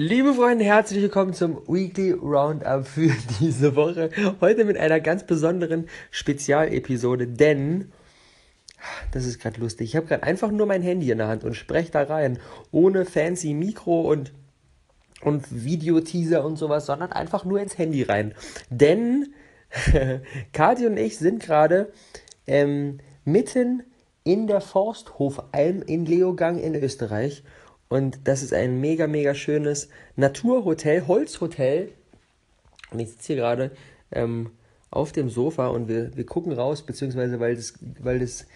Liebe Freunde, herzlich willkommen zum Weekly Roundup für diese Woche. Heute mit einer ganz besonderen Spezialepisode, denn das ist gerade lustig. Ich habe gerade einfach nur mein Handy in der Hand und spreche da rein, ohne fancy Mikro und und Videoteaser und sowas, sondern einfach nur ins Handy rein. Denn Kathi und ich sind gerade ähm, mitten in der Forsthofalm in Leogang in Österreich und das ist ein mega, mega schönes Naturhotel, Holzhotel. Und ich sitze hier gerade ähm, auf dem Sofa und wir, wir gucken raus, beziehungsweise weil das, weil das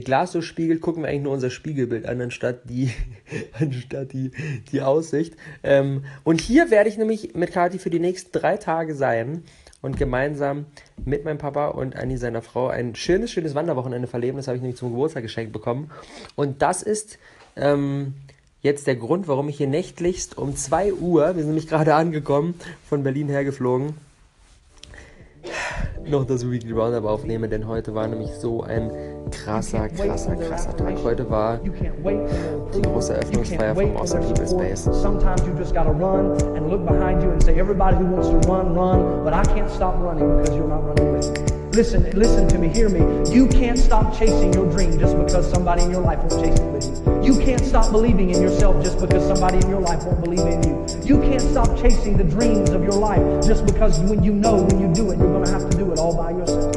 Glas so spiegelt, gucken wir eigentlich nur unser Spiegelbild an, anstatt die, anstatt die, die Aussicht. Ähm, und hier werde ich nämlich mit Kathi für die nächsten drei Tage sein und gemeinsam mit meinem Papa und Annie, seiner Frau, ein schönes, schönes Wanderwochenende verleben. Das habe ich nämlich zum Geburtstag geschenkt bekommen. Und das ist ähm, jetzt der Grund, warum ich hier nächtlichst um 2 Uhr, wir sind nämlich gerade angekommen, von Berlin hergeflogen, noch das Weekly Roundup aufnehme, denn heute war nämlich so ein krasser, krasser, krasser Tag. Heute war die große Eröffnungsfeier vom Awesome People Space. Sometimes you just gotta run and look behind you and say, everybody who wants to run, run, but I can't stop running because you're not running with me. Listen, listen to me, hear me. You can't stop chasing your dream just because somebody in your life won't chase it with you. You can't stop believing in yourself just because somebody in your life won't believe in you. You can't stop chasing the dreams of your life just because when you know when you do it, you're going to have to do it all by yourself.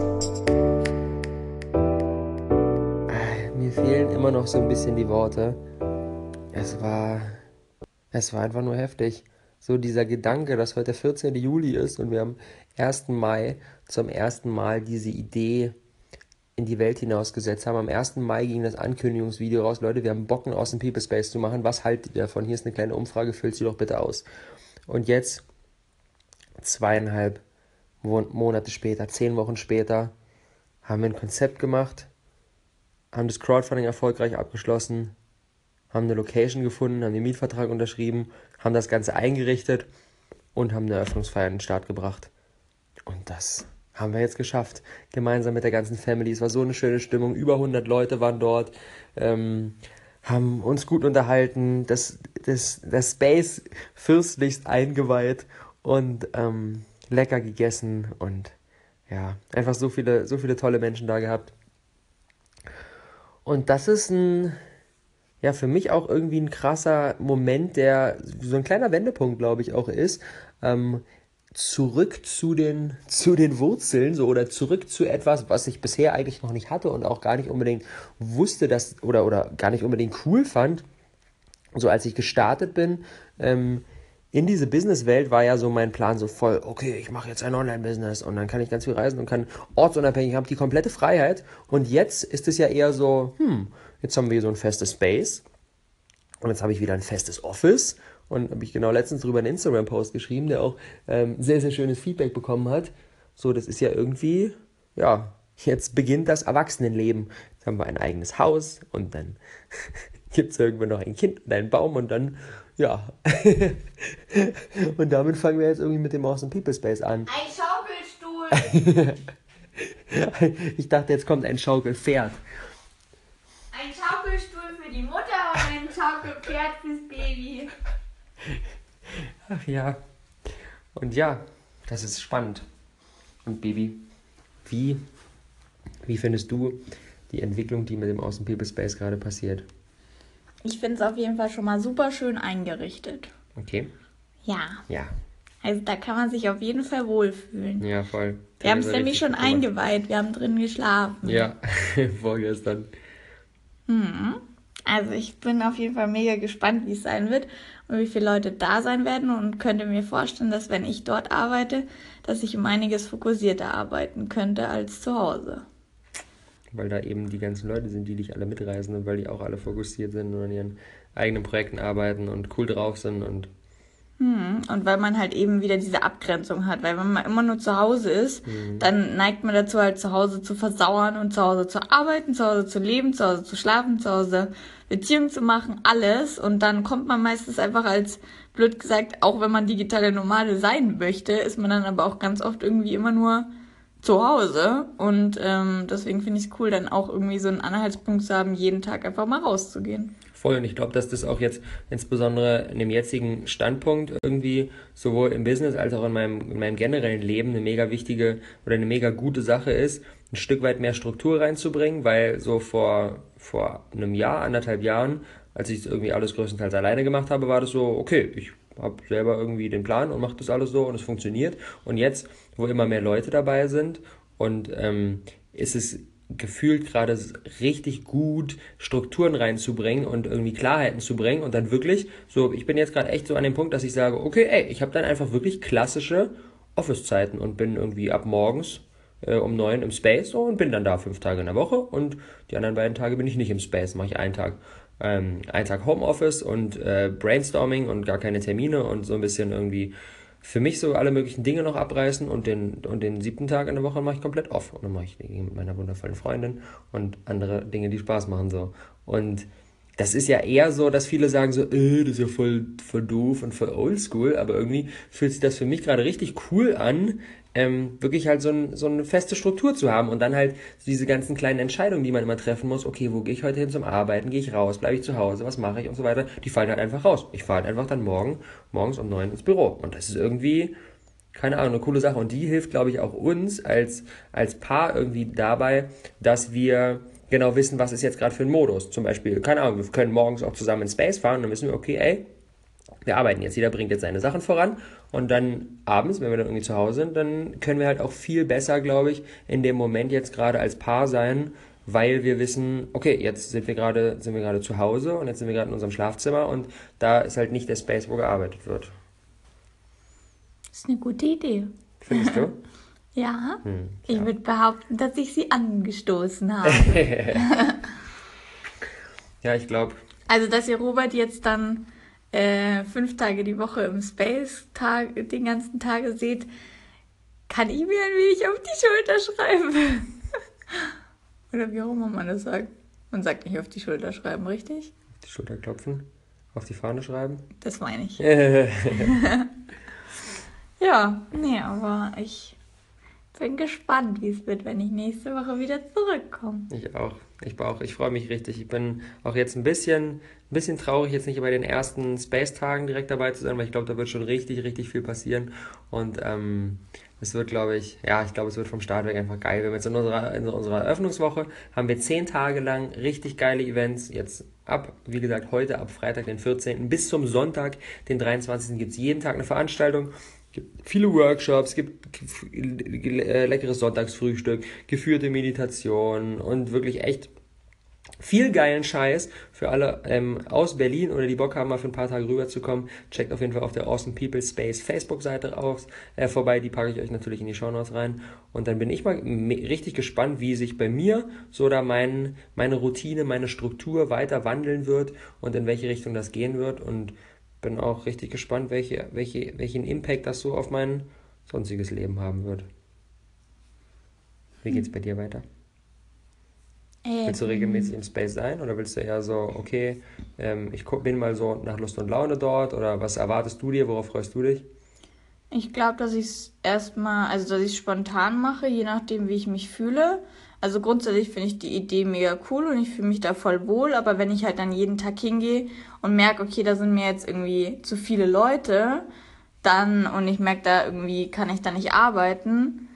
Eh, Mir fehlen immer noch so ein bisschen die Worte. Es war, es war einfach nur heftig so dieser Gedanke, dass heute der 14. Juli ist und wir am 1. Mai zum ersten Mal diese Idee in die Welt hinausgesetzt haben. Am 1. Mai ging das Ankündigungsvideo raus. Leute, wir haben Bocken aus dem People Space zu machen. Was haltet ihr davon? Hier ist eine kleine Umfrage, füllt sie doch bitte aus. Und jetzt, zweieinhalb Monate später, zehn Wochen später, haben wir ein Konzept gemacht, haben das Crowdfunding erfolgreich abgeschlossen, haben eine Location gefunden, haben den Mietvertrag unterschrieben, haben das Ganze eingerichtet und haben eine Eröffnungsfeier in den Start gebracht. Und das haben wir jetzt geschafft, gemeinsam mit der ganzen Family. Es war so eine schöne Stimmung, über 100 Leute waren dort, ähm, haben uns gut unterhalten, das, das, das Space fürstlichst eingeweiht und ähm, lecker gegessen und ja, einfach so viele, so viele tolle Menschen da gehabt. Und das ist ein, ja für mich auch irgendwie ein krasser Moment, der so ein kleiner Wendepunkt, glaube ich, auch ist. Ähm, zurück zu den, zu den Wurzeln so oder zurück zu etwas, was ich bisher eigentlich noch nicht hatte und auch gar nicht unbedingt wusste, dass oder, oder gar nicht unbedingt cool fand. So als ich gestartet bin, ähm, in diese Businesswelt war ja so mein Plan so voll, okay, ich mache jetzt ein Online-Business und dann kann ich ganz viel reisen und kann ortsunabhängig, habe die komplette Freiheit. Und jetzt ist es ja eher so, hm, Jetzt haben wir so ein festes Space und jetzt habe ich wieder ein festes Office und habe ich genau letztens darüber einen Instagram-Post geschrieben, der auch ähm, sehr, sehr schönes Feedback bekommen hat. So, das ist ja irgendwie, ja, jetzt beginnt das Erwachsenenleben. Jetzt haben wir ein eigenes Haus und dann gibt es irgendwann noch ein Kind und einen Baum und dann, ja. und damit fangen wir jetzt irgendwie mit dem Awesome People Space an. Ein Schaukelstuhl! ich dachte, jetzt kommt ein Schaukelpferd. Ach ja. Und ja, das ist spannend. Und Baby, wie, wie findest du die Entwicklung, die mit dem Außen People Space gerade passiert? Ich finde es auf jeden Fall schon mal super schön eingerichtet. Okay. Ja. Ja. Also da kann man sich auf jeden Fall wohlfühlen. Ja, voll. Wir haben es nämlich schon eingeweiht. Wir haben drin geschlafen. Ja, vorgestern. Hm. Also ich bin auf jeden Fall mega gespannt, wie es sein wird und wie viele Leute da sein werden und könnte mir vorstellen, dass wenn ich dort arbeite, dass ich um einiges fokussierter arbeiten könnte als zu Hause. Weil da eben die ganzen Leute sind, die dich alle mitreisen und weil die auch alle fokussiert sind und an ihren eigenen Projekten arbeiten und cool drauf sind und hm, und weil man halt eben wieder diese Abgrenzung hat, weil wenn man immer nur zu Hause ist, mhm. dann neigt man dazu halt zu Hause zu versauern und zu Hause zu arbeiten, zu Hause zu leben, zu Hause zu schlafen, zu Hause Beziehungen zu machen, alles. Und dann kommt man meistens einfach als, blöd gesagt, auch wenn man digitale Nomade sein möchte, ist man dann aber auch ganz oft irgendwie immer nur zu Hause. Und ähm, deswegen finde ich es cool, dann auch irgendwie so einen Anhaltspunkt zu haben, jeden Tag einfach mal rauszugehen Voll, und ich glaube, dass das auch jetzt insbesondere in dem jetzigen Standpunkt irgendwie sowohl im Business als auch in meinem, in meinem generellen Leben eine mega wichtige oder eine mega gute Sache ist, ein Stück weit mehr Struktur reinzubringen, weil so vor, vor einem Jahr, anderthalb Jahren, als ich irgendwie alles größtenteils alleine gemacht habe, war das so, okay, ich habe selber irgendwie den Plan und mache das alles so und es funktioniert. Und jetzt, wo immer mehr Leute dabei sind und ähm, ist es gefühlt gerade richtig gut Strukturen reinzubringen und irgendwie Klarheiten zu bringen und dann wirklich so, ich bin jetzt gerade echt so an dem Punkt, dass ich sage, okay, ey, ich habe dann einfach wirklich klassische Office-Zeiten und bin irgendwie ab morgens äh, um neun im Space und bin dann da fünf Tage in der Woche und die anderen beiden Tage bin ich nicht im Space, mache ich einen Tag. Ähm, einen Tag Homeoffice und äh, Brainstorming und gar keine Termine und so ein bisschen irgendwie für mich so alle möglichen Dinge noch abreißen und den, und den siebten Tag in der Woche mache ich komplett off. Und dann mache ich Dinge mit meiner wundervollen Freundin und andere Dinge, die Spaß machen so. Und das ist ja eher so, dass viele sagen so, äh, das ist ja voll, voll doof und voll oldschool, aber irgendwie fühlt sich das für mich gerade richtig cool an, ähm, wirklich halt so, ein, so eine feste Struktur zu haben und dann halt diese ganzen kleinen Entscheidungen, die man immer treffen muss, okay, wo gehe ich heute hin zum Arbeiten, gehe ich raus, bleibe ich zu Hause, was mache ich? Und so weiter, die fallen halt einfach raus. Ich fahre halt einfach dann morgen, morgens um neun ins Büro. Und das ist irgendwie, keine Ahnung, eine coole Sache. Und die hilft, glaube ich, auch uns als, als Paar irgendwie dabei, dass wir genau wissen, was ist jetzt gerade für ein Modus. Zum Beispiel, keine Ahnung, wir können morgens auch zusammen in Space fahren, dann wissen wir, okay, ey, wir arbeiten jetzt, jeder bringt jetzt seine Sachen voran und dann abends, wenn wir dann irgendwie zu Hause sind, dann können wir halt auch viel besser, glaube ich, in dem Moment jetzt gerade als Paar sein, weil wir wissen, okay, jetzt sind wir gerade sind wir gerade zu Hause und jetzt sind wir gerade in unserem Schlafzimmer und da ist halt nicht der Space, wo gearbeitet wird. Das ist eine gute Idee. Findest du? ja. Hm, ja. Ich würde behaupten, dass ich sie angestoßen habe. ja, ich glaube. Also, dass ihr Robert jetzt dann äh, fünf Tage die Woche im Space Tag, den ganzen Tage seht, kann ich mir ein wenig auf die Schulter schreiben. Oder wie auch immer man das sagt. Man sagt nicht auf die Schulter schreiben, richtig? Auf die Schulter klopfen? Auf die Fahne schreiben? Das meine ich. ja, nee, aber ich bin gespannt, wie es wird, wenn ich nächste Woche wieder zurückkomme. Ich auch. Ich auch. Ich freue mich richtig. Ich bin auch jetzt ein bisschen ein bisschen traurig, jetzt nicht bei den ersten Space-Tagen direkt dabei zu sein, weil ich glaube, da wird schon richtig, richtig viel passieren. Und ähm, es wird, glaube ich, ja, ich glaube, es wird vom Start weg einfach geil. Wir haben jetzt in unserer, in unserer Eröffnungswoche, haben wir zehn Tage lang richtig geile Events. Jetzt ab, wie gesagt, heute ab Freitag, den 14. bis zum Sonntag, den 23. gibt es jeden Tag eine Veranstaltung. Gibt viele Workshops, gibt äh, leckeres Sonntagsfrühstück, geführte Meditation und wirklich echt viel geilen Scheiß für alle ähm, aus Berlin oder die Bock haben, mal für ein paar Tage rüberzukommen. Checkt auf jeden Fall auf der Awesome People Space Facebook-Seite aus, äh, vorbei. Die packe ich euch natürlich in die Show Notes rein. Und dann bin ich mal richtig gespannt, wie sich bei mir so da mein, meine Routine, meine Struktur weiter wandeln wird und in welche Richtung das gehen wird. Und bin auch richtig gespannt, welche, welche, welchen Impact das so auf mein sonstiges Leben haben wird. Wie geht's bei dir weiter? Ähm. Willst du regelmäßig im Space sein oder willst du eher so, okay, ähm, ich bin mal so nach Lust und Laune dort oder was erwartest du dir, worauf freust du dich? Ich glaube, dass ich es erstmal, also dass ich es spontan mache, je nachdem, wie ich mich fühle. Also grundsätzlich finde ich die Idee mega cool und ich fühle mich da voll wohl, aber wenn ich halt dann jeden Tag hingehe und merke, okay, da sind mir jetzt irgendwie zu viele Leute, dann und ich merke, da irgendwie kann ich da nicht arbeiten,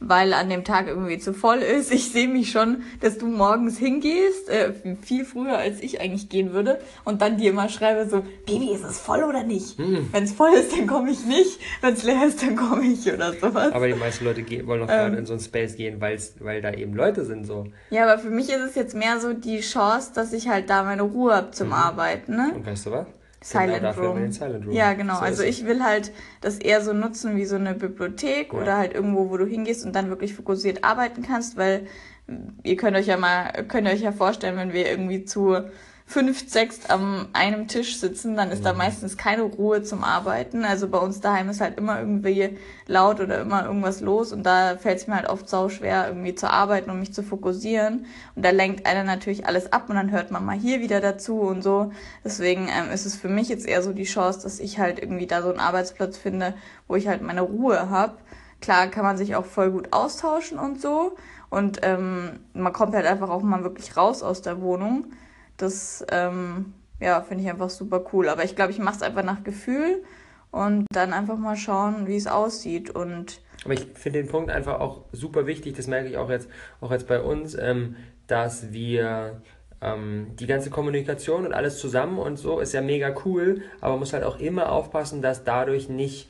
weil an dem Tag irgendwie zu voll ist. Ich sehe mich schon, dass du morgens hingehst, äh, viel früher als ich eigentlich gehen würde, und dann dir mal schreibe so, Baby, ist es voll oder nicht? Hm. Wenn es voll ist, dann komme ich nicht. Wenn es leer ist, dann komme ich oder sowas. Aber die meisten Leute gehen, wollen noch ähm, in so ein Space gehen, weil's, weil da eben Leute sind so. Ja, aber für mich ist es jetzt mehr so die Chance, dass ich halt da meine Ruhe habe zum mhm. Arbeiten. Ne? Und weißt du was? Silent, genau Room. Silent Room. Ja, genau. So also ich will halt das eher so nutzen wie so eine Bibliothek ja. oder halt irgendwo, wo du hingehst und dann wirklich fokussiert arbeiten kannst, weil ihr könnt euch ja mal, könnt euch ja vorstellen, wenn wir irgendwie zu fünf, sechs am einem Tisch sitzen, dann ist mhm. da meistens keine Ruhe zum Arbeiten. Also bei uns daheim ist halt immer irgendwie laut oder immer irgendwas los und da fällt es mir halt oft sau schwer, irgendwie zu arbeiten und mich zu fokussieren. Und da lenkt einer natürlich alles ab und dann hört man mal hier wieder dazu und so. Deswegen ähm, ist es für mich jetzt eher so die Chance, dass ich halt irgendwie da so einen Arbeitsplatz finde, wo ich halt meine Ruhe habe. Klar kann man sich auch voll gut austauschen und so. Und ähm, man kommt halt einfach auch mal wirklich raus aus der Wohnung. Das ähm, ja, finde ich einfach super cool. Aber ich glaube, ich mache es einfach nach Gefühl und dann einfach mal schauen, wie es aussieht. Und aber ich finde den Punkt einfach auch super wichtig, das merke ich auch jetzt, auch jetzt bei uns, ähm, dass wir ähm, die ganze Kommunikation und alles zusammen und so ist ja mega cool, aber man muss halt auch immer aufpassen, dass dadurch nicht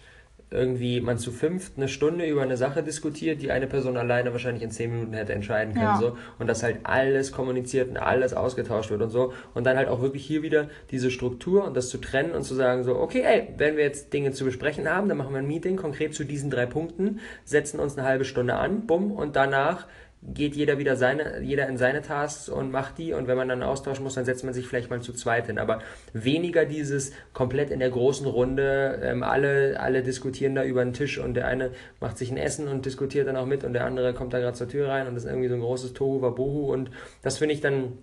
irgendwie man zu fünft eine Stunde über eine Sache diskutiert, die eine Person alleine wahrscheinlich in zehn Minuten hätte entscheiden können. Ja. So. Und dass halt alles kommuniziert und alles ausgetauscht wird und so. Und dann halt auch wirklich hier wieder diese Struktur und das zu trennen und zu sagen, so, okay, ey, wenn wir jetzt Dinge zu besprechen haben, dann machen wir ein Meeting konkret zu diesen drei Punkten, setzen uns eine halbe Stunde an, bumm, und danach geht jeder wieder seine, jeder in seine Tasks und macht die und wenn man dann austauschen muss, dann setzt man sich vielleicht mal zu zweit hin. Aber weniger dieses komplett in der großen Runde, ähm, alle, alle diskutieren da über den Tisch und der eine macht sich ein Essen und diskutiert dann auch mit und der andere kommt da gerade zur Tür rein und das ist irgendwie so ein großes Tohu Wabohu und das finde ich dann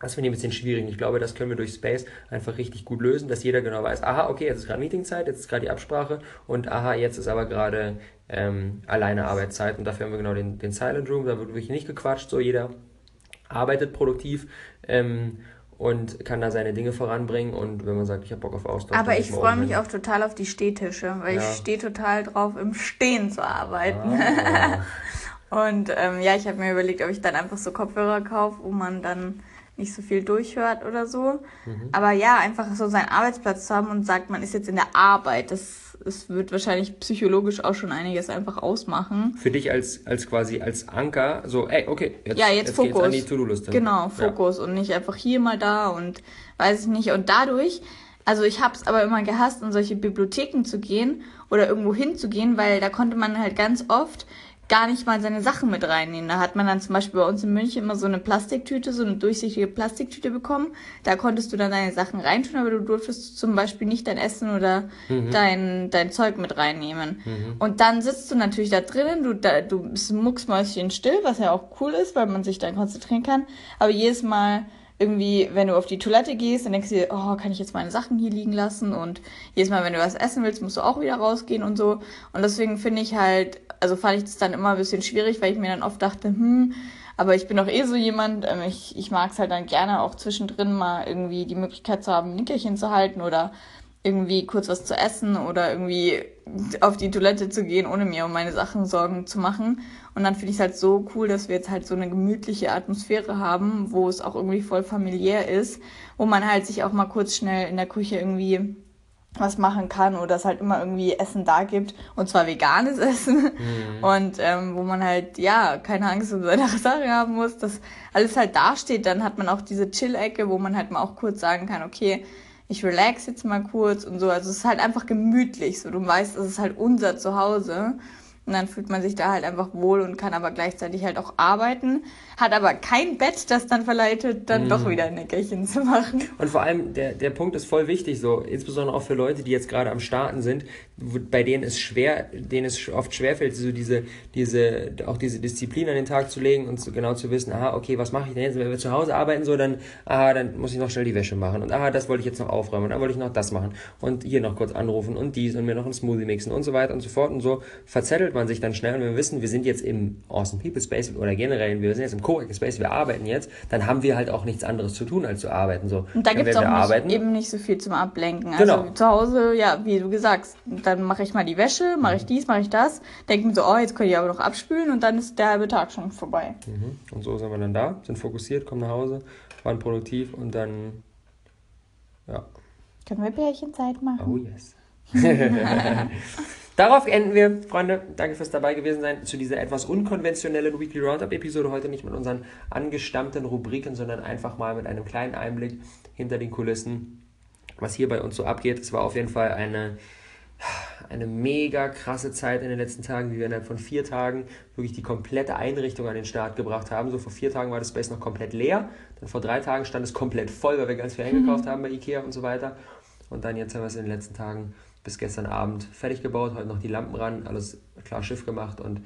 das finde ich ein bisschen schwierig. Ich glaube, das können wir durch Space einfach richtig gut lösen, dass jeder genau weiß, aha, okay, jetzt ist gerade Meetingzeit, jetzt ist gerade die Absprache und aha, jetzt ist aber gerade ähm, alleine Arbeitszeit und dafür haben wir genau den, den Silent Room, da wird wirklich nicht gequatscht, so jeder arbeitet produktiv ähm, und kann da seine Dinge voranbringen und wenn man sagt, ich habe Bock auf Austausch. Aber ich freue mich auch total auf die Stehtische, weil ja. ich stehe total drauf, im Stehen zu arbeiten. Ah. und ähm, ja, ich habe mir überlegt, ob ich dann einfach so Kopfhörer kaufe, wo man dann nicht so viel durchhört oder so. Mhm. Aber ja, einfach so seinen Arbeitsplatz zu haben und sagt, man ist jetzt in der Arbeit, das, das wird wahrscheinlich psychologisch auch schon einiges einfach ausmachen. Für dich als, als quasi als Anker, so, ey, okay, jetzt, ja, jetzt, jetzt Fokus. an die To-Do-Liste. Genau, Fokus ja. und nicht einfach hier mal da und weiß ich nicht. Und dadurch, also ich habe es aber immer gehasst, in solche Bibliotheken zu gehen oder irgendwo hinzugehen, weil da konnte man halt ganz oft gar nicht mal seine Sachen mit reinnehmen. Da hat man dann zum Beispiel bei uns in München immer so eine Plastiktüte, so eine durchsichtige Plastiktüte bekommen. Da konntest du dann deine Sachen reintun, aber du durftest zum Beispiel nicht dein Essen oder mhm. dein, dein Zeug mit reinnehmen. Mhm. Und dann sitzt du natürlich da drinnen, du, da, du bist mucksmäuschen still, was ja auch cool ist, weil man sich dann konzentrieren kann. Aber jedes Mal irgendwie, wenn du auf die Toilette gehst, dann denkst du dir, oh, kann ich jetzt meine Sachen hier liegen lassen? Und jedes Mal, wenn du was essen willst, musst du auch wieder rausgehen und so. Und deswegen finde ich halt, also fand ich das dann immer ein bisschen schwierig, weil ich mir dann oft dachte, hm, aber ich bin auch eh so jemand, ähm, ich, ich mag es halt dann gerne auch zwischendrin mal irgendwie die Möglichkeit zu haben, ein Nickerchen zu halten oder irgendwie kurz was zu essen oder irgendwie auf die Toilette zu gehen, ohne mir um meine Sachen Sorgen zu machen. Und dann finde ich es halt so cool, dass wir jetzt halt so eine gemütliche Atmosphäre haben, wo es auch irgendwie voll familiär ist, wo man halt sich auch mal kurz schnell in der Küche irgendwie was machen kann oder es halt immer irgendwie Essen da gibt und zwar veganes Essen mhm. und ähm, wo man halt ja keine Angst um seine Sache haben muss, dass alles halt dasteht, dann hat man auch diese Chill-Ecke, wo man halt mal auch kurz sagen kann, okay, ich relax jetzt mal kurz und so. Also es ist halt einfach gemütlich. So, du weißt, es ist halt unser Zuhause. Und dann fühlt man sich da halt einfach wohl und kann aber gleichzeitig halt auch arbeiten, hat aber kein Bett, das dann verleitet, dann mhm. doch wieder ein Nickerchen zu machen. Und vor allem, der, der Punkt ist voll wichtig, so, insbesondere auch für Leute, die jetzt gerade am Starten sind, bei denen es schwer, denen es oft schwerfällt, so diese, diese, auch diese Disziplin an den Tag zu legen und so genau zu wissen, aha, okay, was mache ich denn jetzt? Wenn wir zu Hause arbeiten, so, dann, aha, dann muss ich noch schnell die Wäsche machen und aha, das wollte ich jetzt noch aufräumen und dann wollte ich noch das machen und hier noch kurz anrufen und dies und mir noch einen Smoothie mixen und so weiter und so fort und so verzettelt man sich dann schnell und wenn wir wissen, wir sind jetzt im Awesome People Space oder generell, wir sind jetzt im Coworking Space, wir arbeiten jetzt, dann haben wir halt auch nichts anderes zu tun, als zu arbeiten. So, und da gibt es auch nicht, eben nicht so viel zum Ablenken. Also genau. zu Hause, ja, wie du gesagt, dann mache ich mal die Wäsche, mache ich mhm. dies, mache ich das, denke mir so, oh, jetzt kann ich aber noch abspülen und dann ist der halbe Tag schon vorbei. Mhm. Und so sind wir dann da, sind fokussiert, kommen nach Hause, waren produktiv und dann, ja. Können wir Pärchenzeit machen? Oh yes. Darauf enden wir, Freunde. Danke fürs dabei gewesen sein zu dieser etwas unkonventionellen Weekly Roundup-Episode. Heute nicht mit unseren angestammten Rubriken, sondern einfach mal mit einem kleinen Einblick hinter den Kulissen, was hier bei uns so abgeht. Es war auf jeden Fall eine, eine mega krasse Zeit in den letzten Tagen, wie wir innerhalb von vier Tagen wirklich die komplette Einrichtung an den Start gebracht haben. So vor vier Tagen war das Space noch komplett leer. Dann vor drei Tagen stand es komplett voll, weil wir ganz viel eingekauft mhm. haben bei Ikea und so weiter. Und dann jetzt haben wir es in den letzten Tagen bis gestern Abend fertig gebaut, heute noch die Lampen ran, alles klar Schiff gemacht und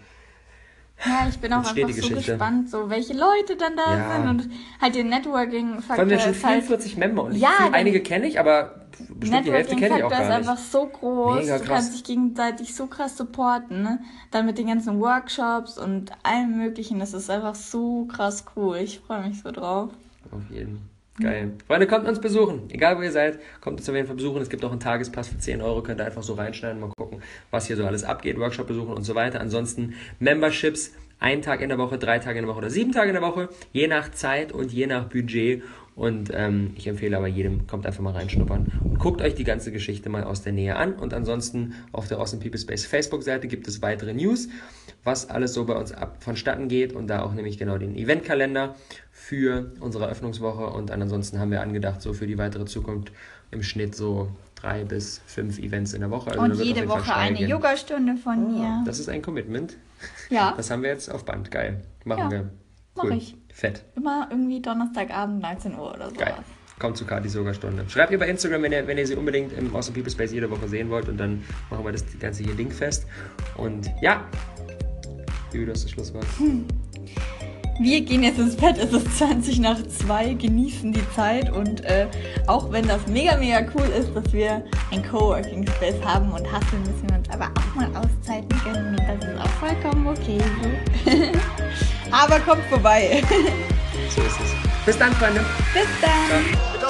ja, ich bin auch einfach so gespannt, so welche Leute dann da ja. sind und halt den Networking-Faktor. Von mir schon 44 halt, Member und ja, viel, einige kenne ich, aber bestimmt die Hälfte kenne ich auch gar nicht. ist einfach so groß, Mega du kannst dich gegenseitig so krass supporten, ne? Dann mit den ganzen Workshops und allem möglichen, das ist einfach so krass cool. Ich freue mich so drauf. Auf jeden. Geil. Freunde, kommt uns besuchen. Egal wo ihr seid, kommt uns auf jeden Fall besuchen. Es gibt auch einen Tagespass für 10 Euro. Könnt ihr einfach so reinschneiden, mal gucken, was hier so alles abgeht. Workshop besuchen und so weiter. Ansonsten Memberships. Ein Tag in der Woche, drei Tage in der Woche oder sieben Tage in der Woche. Je nach Zeit und je nach Budget. Und ähm, ich empfehle aber jedem, kommt einfach mal reinschnuppern und guckt euch die ganze Geschichte mal aus der Nähe an. Und ansonsten auf der Awesome People Space Facebook-Seite gibt es weitere News, was alles so bei uns ab vonstatten geht. Und da auch nämlich genau den Eventkalender für unsere Eröffnungswoche. Und ansonsten haben wir angedacht, so für die weitere Zukunft im Schnitt so drei bis fünf Events in der Woche. Also und jede Woche eine Yogastunde von oh, mir. Das ist ein Commitment. Ja. Das haben wir jetzt auf Band. Geil. Machen ja, wir. Cool. Mach ich. Fett. Immer irgendwie Donnerstagabend 19 Uhr oder so. Geil. Kommt zu Katis Yogastunde. Schreibt ihr bei Instagram, wenn ihr, wenn ihr sie unbedingt im Awesome People Space jede Woche sehen wollt und dann machen wir das ganze hier Ding fest. Und ja, Juju, das ist das Schlusswort. Hm. Wir gehen jetzt ins Bett, es ist 20 nach 2, genießen die Zeit und äh, auch wenn das mega, mega cool ist, dass wir ein Coworking Space haben und hasseln, müssen wir uns aber auch mal Auszeiten gönnen und das ist auch vollkommen okay. aber kommt vorbei. so ist es. Bis dann, Freunde. Bis dann. It